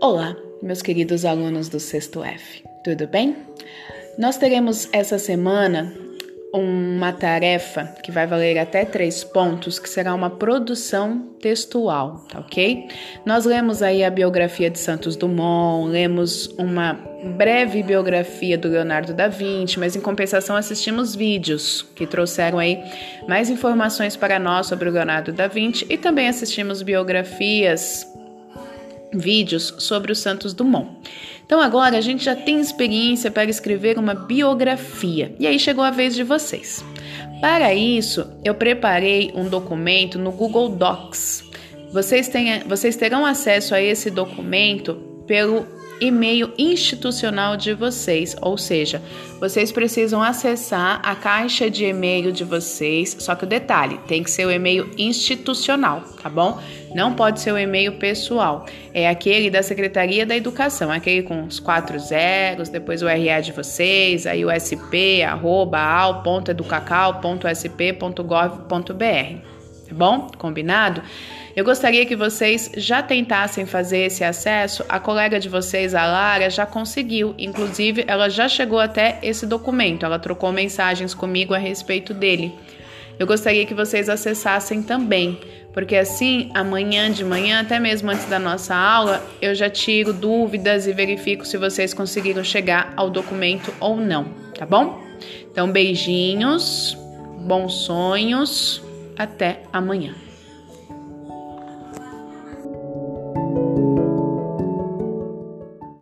Olá, meus queridos alunos do sexto F, tudo bem? Nós teremos essa semana uma tarefa que vai valer até três pontos, que será uma produção textual, tá ok? Nós lemos aí a biografia de Santos Dumont, lemos uma breve biografia do Leonardo da Vinci, mas em compensação assistimos vídeos que trouxeram aí mais informações para nós sobre o Leonardo da Vinci e também assistimos biografias vídeos sobre o Santos Dumont. Então agora a gente já tem experiência para escrever uma biografia e aí chegou a vez de vocês. Para isso, eu preparei um documento no Google Docs. Vocês, têm, vocês terão acesso a esse documento pelo e-mail institucional de vocês, ou seja, vocês precisam acessar a caixa de e-mail de vocês, só que o detalhe, tem que ser o e-mail institucional, tá bom? Não pode ser o e-mail pessoal, é aquele da Secretaria da Educação, aquele com os quatro zeros, depois o RA de vocês, aí o sp, arroba, tá bom? Combinado? Eu gostaria que vocês já tentassem fazer esse acesso. A colega de vocês, a Lara, já conseguiu. Inclusive, ela já chegou até esse documento. Ela trocou mensagens comigo a respeito dele. Eu gostaria que vocês acessassem também, porque assim, amanhã de manhã, até mesmo antes da nossa aula, eu já tiro dúvidas e verifico se vocês conseguiram chegar ao documento ou não, tá bom? Então, beijinhos, bons sonhos, até amanhã.